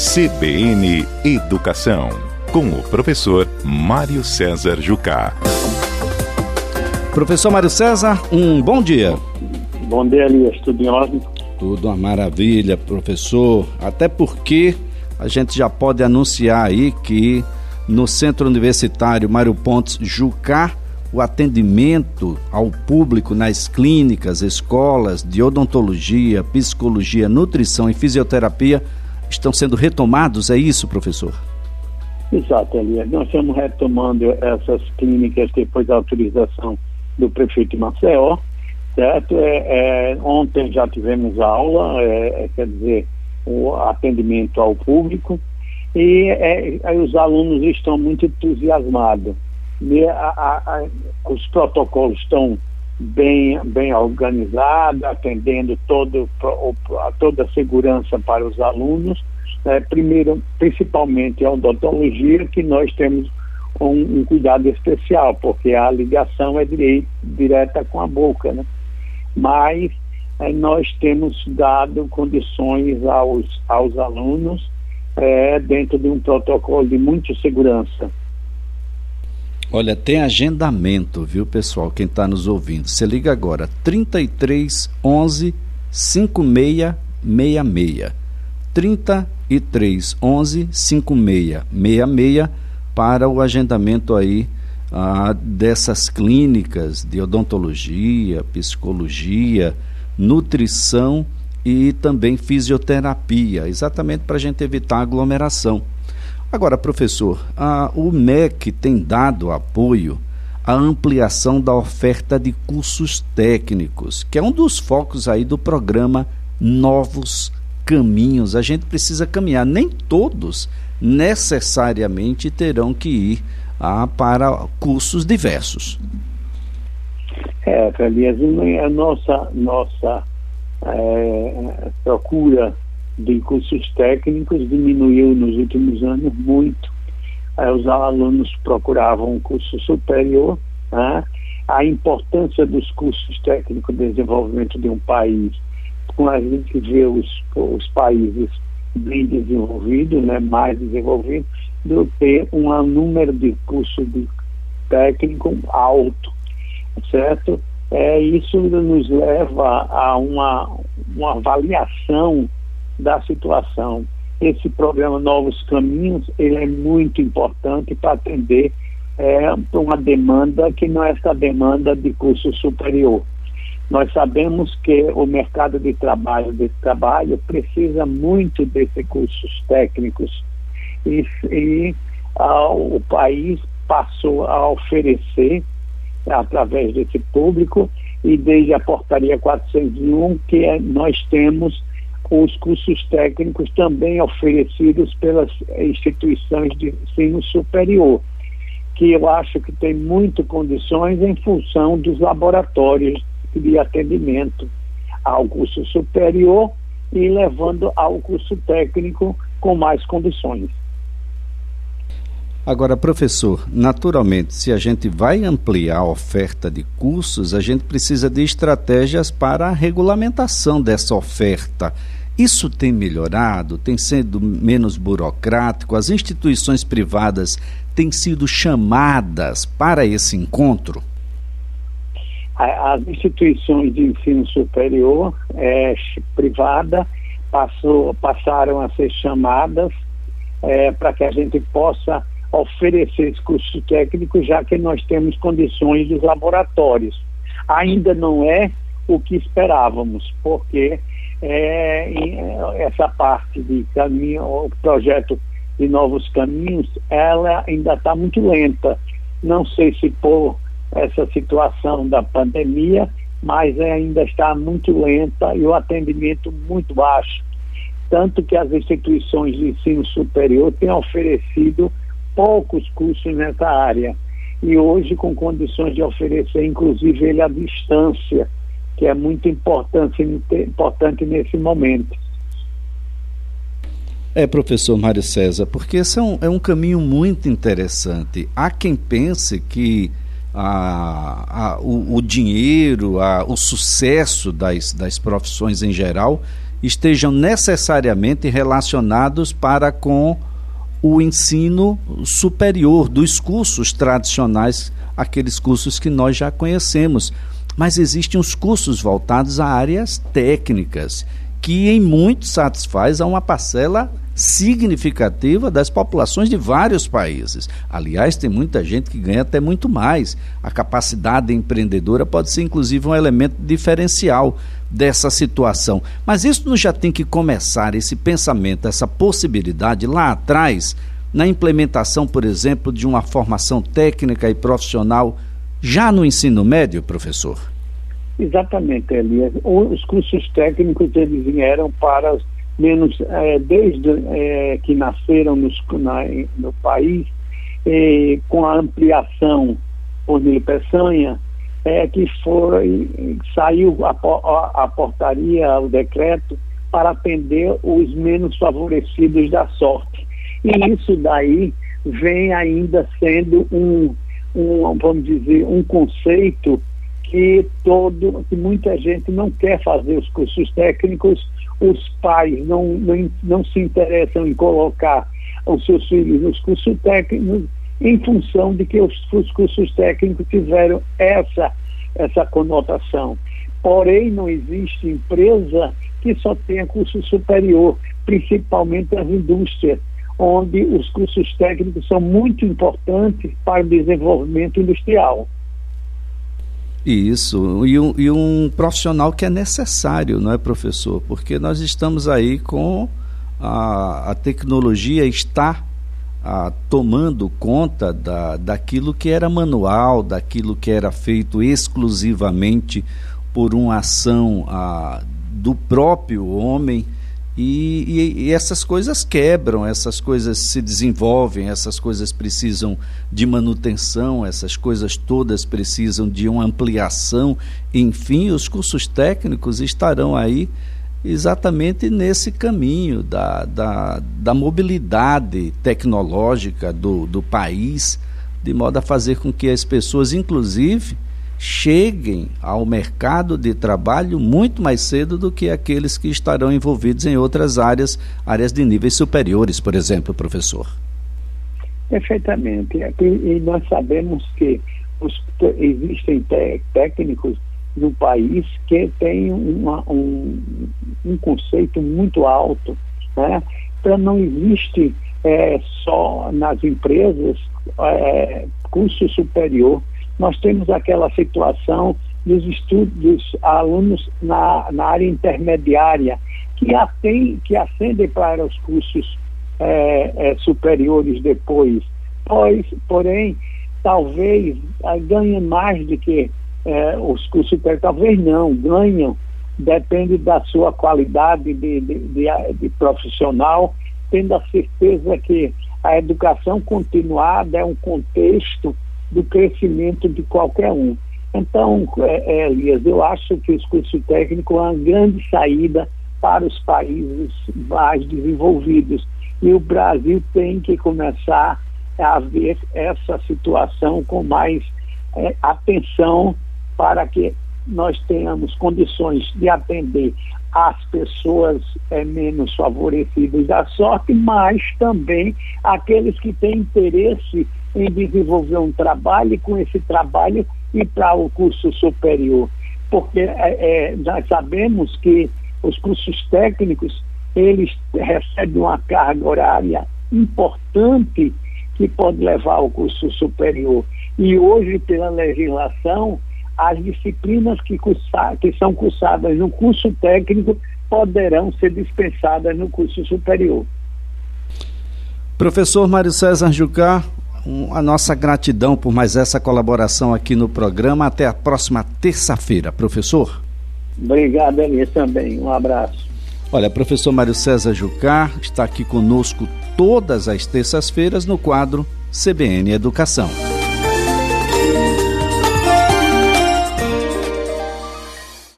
CBN Educação, com o professor Mário César Jucá. Professor Mário César, um bom dia. Bom dia, Elias. Tudo em ordem? Tudo uma maravilha, professor. Até porque a gente já pode anunciar aí que no Centro Universitário Mário Pontes Jucá, o atendimento ao público nas clínicas, escolas de odontologia, psicologia, nutrição e fisioterapia estão sendo retomados, é isso, professor? Exato, Elias. Nós estamos retomando essas clínicas depois da autorização do prefeito Maceió, certo? É, é, ontem já tivemos aula, é, é quer dizer, o atendimento ao público, e é, os alunos estão muito entusiasmados. A, a, a, os protocolos estão bem, bem organizados, atendendo todo, toda a segurança para os alunos. É, primeiro, principalmente a odontologia, que nós temos um, um, cuidado especial, porque a ligação é direi, direta com a boca, né? Mas é, nós temos dado condições aos, aos alunos é, dentro de um protocolo de muita segurança. Olha, tem agendamento, viu, pessoal? Quem está nos ouvindo. Você liga agora, 33 11 5666. 33 11 5666 para o agendamento aí ah, dessas clínicas de odontologia, psicologia, nutrição e também fisioterapia, exatamente para a gente evitar aglomeração. Agora, professor, a, o MEC tem dado apoio à ampliação da oferta de cursos técnicos, que é um dos focos aí do programa Novos Caminhos. A gente precisa caminhar, nem todos necessariamente terão que ir ah, para cursos diversos. É, aliás, a nossa, nossa é, procura de cursos técnicos diminuiu nos últimos anos muito. É, os alunos procuravam um curso superior. Né? A importância dos cursos técnicos de desenvolvimento de um país, quando a gente vê os, os países bem desenvolvidos, né, mais desenvolvidos, do que um número de cursos de técnico alto, certo? É, isso nos leva a uma, uma avaliação da situação. Esse programa Novos Caminhos ele é muito importante para atender é, uma demanda que não é essa demanda de curso superior. Nós sabemos que o mercado de trabalho de trabalho precisa muito desses cursos técnicos e, e ah, o país passou a oferecer através desse público e desde a portaria 401 que é, nós temos os cursos técnicos também oferecidos pelas instituições de ensino superior, que eu acho que tem muito condições em função dos laboratórios de atendimento ao curso superior e levando ao curso técnico com mais condições. Agora, professor, naturalmente, se a gente vai ampliar a oferta de cursos, a gente precisa de estratégias para a regulamentação dessa oferta. Isso tem melhorado, tem sido menos burocrático, as instituições privadas têm sido chamadas para esse encontro? As instituições de ensino superior é, privada passou, passaram a ser chamadas é, para que a gente possa oferecer esse curso técnico, já que nós temos condições dos laboratórios. Ainda não é o que esperávamos, porque é, é, essa parte de caminho, o projeto de novos caminhos, ela ainda está muito lenta. Não sei se por essa situação da pandemia, mas ainda está muito lenta e o atendimento muito baixo. Tanto que as instituições de ensino superior têm oferecido poucos cursos nessa área. E hoje, com condições de oferecer, inclusive, ele à distância que é muito importante, importante nesse momento. É, professor Mário César, porque esse é um, é um caminho muito interessante. Há quem pense que a, a, o, o, dinheiro, a, o sucesso das, das profissões em geral estejam necessariamente relacionados para com o ensino superior dos cursos tradicionais, aqueles cursos que nós já conhecemos. Mas existem os cursos voltados a áreas técnicas, que em muito satisfaz a uma parcela significativa das populações de vários países. Aliás, tem muita gente que ganha até muito mais. A capacidade empreendedora pode ser, inclusive, um elemento diferencial dessa situação. Mas isso já tem que começar, esse pensamento, essa possibilidade lá atrás, na implementação, por exemplo, de uma formação técnica e profissional já no ensino médio, professor? Exatamente, Elias. Os cursos técnicos eles vieram para menos é, desde é, que nasceram nos, na, no país, é, com a ampliação por Nilo Peçanha, é, que foi, saiu a, a, a, portaria, o decreto, para atender os menos favorecidos da sorte. E isso daí vem ainda sendo um, um vamos dizer, um conceito que todo, que muita gente não quer fazer os cursos técnicos os pais não, não, não se interessam em colocar os seus filhos nos cursos técnicos em função de que os, os cursos técnicos tiveram essa, essa conotação. Porém, não existe empresa que só tenha curso superior, principalmente as indústrias, onde os cursos técnicos são muito importantes para o desenvolvimento industrial. Isso, e um, e um profissional que é necessário, não é, professor? Porque nós estamos aí com a, a tecnologia está a, tomando conta da, daquilo que era manual, daquilo que era feito exclusivamente por uma ação a, do próprio homem e, e, e, essas coisas quebram, essas coisas se desenvolvem, essas coisas precisam de manutenção, essas coisas todas precisam de uma ampliação. Enfim, os cursos técnicos estarão aí exatamente nesse caminho da, da, da mobilidade tecnológica do, do país, de modo a fazer com que as pessoas, inclusive, cheguem ao mercado de trabalho muito mais cedo do que aqueles que estarão envolvidos em outras áreas, áreas de níveis superiores, por exemplo, professor. Perfeitamente. E nós sabemos que os, existem técnicos no país que têm uma, um, um conceito muito alto. Né? Então, não existe é, só nas empresas é, curso superior nós temos aquela situação dos estudos dos alunos na, na área intermediária, que, atém, que ascendem para os cursos é, é, superiores depois, pois, porém, talvez é, ganhem mais do que é, os cursos superiores, talvez não, ganham, depende da sua qualidade de, de, de, de profissional, tendo a certeza que a educação continuada é um contexto do crescimento de qualquer um. Então, é, é, Elias, eu acho que os cursos técnicos é uma grande saída para os países mais desenvolvidos. E o Brasil tem que começar a ver essa situação com mais é, atenção para que nós tenhamos condições de atender as pessoas é, menos favorecidas da sorte, mas também aqueles que têm interesse em desenvolver um trabalho e com esse trabalho ir para o curso superior. Porque é, é, nós sabemos que os cursos técnicos, eles recebem uma carga horária importante que pode levar ao curso superior. E hoje, pela legislação, as disciplinas que, que são cursadas no curso técnico poderão ser dispensadas no curso superior. Professor Mário César Jucá, um, a nossa gratidão por mais essa colaboração aqui no programa. Até a próxima terça-feira, professor. Obrigado, Elias, também. Um abraço. Olha, professor Mário César Jucá está aqui conosco todas as terças-feiras no quadro CBN Educação.